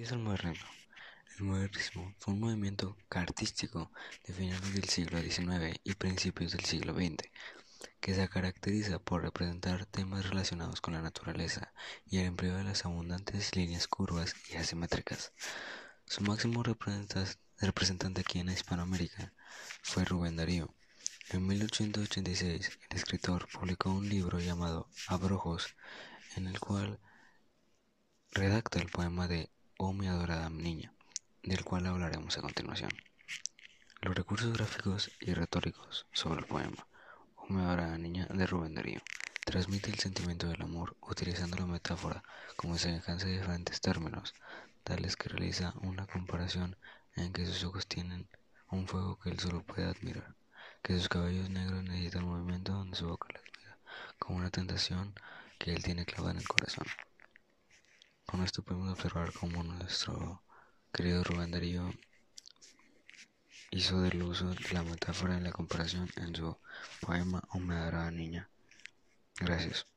¿Qué es el modernismo? El modernismo fue un movimiento artístico de finales del siglo XIX y principios del siglo XX que se caracteriza por representar temas relacionados con la naturaleza y el empleo de las abundantes líneas curvas y asimétricas. Su máximo representante aquí en Hispanoamérica fue Rubén Darío. En 1886, el escritor publicó un libro llamado Abrojos, en el cual redacta el poema de Oh mi adorada niña, del cual hablaremos a continuación. Los recursos gráficos y retóricos sobre el poema Oh mi adorada niña de Rubén Darío transmite el sentimiento del amor utilizando la metáfora como semejanza de diferentes términos, tales que realiza una comparación en que sus ojos tienen un fuego que él solo puede admirar, que sus cabellos negros necesitan movimiento donde su boca les mira, como una tentación que él tiene clavada en el corazón. Con esto podemos observar cómo nuestro querido Rubén Darío hizo del uso de la metáfora y la comparación en su poema O me dará niña. Gracias.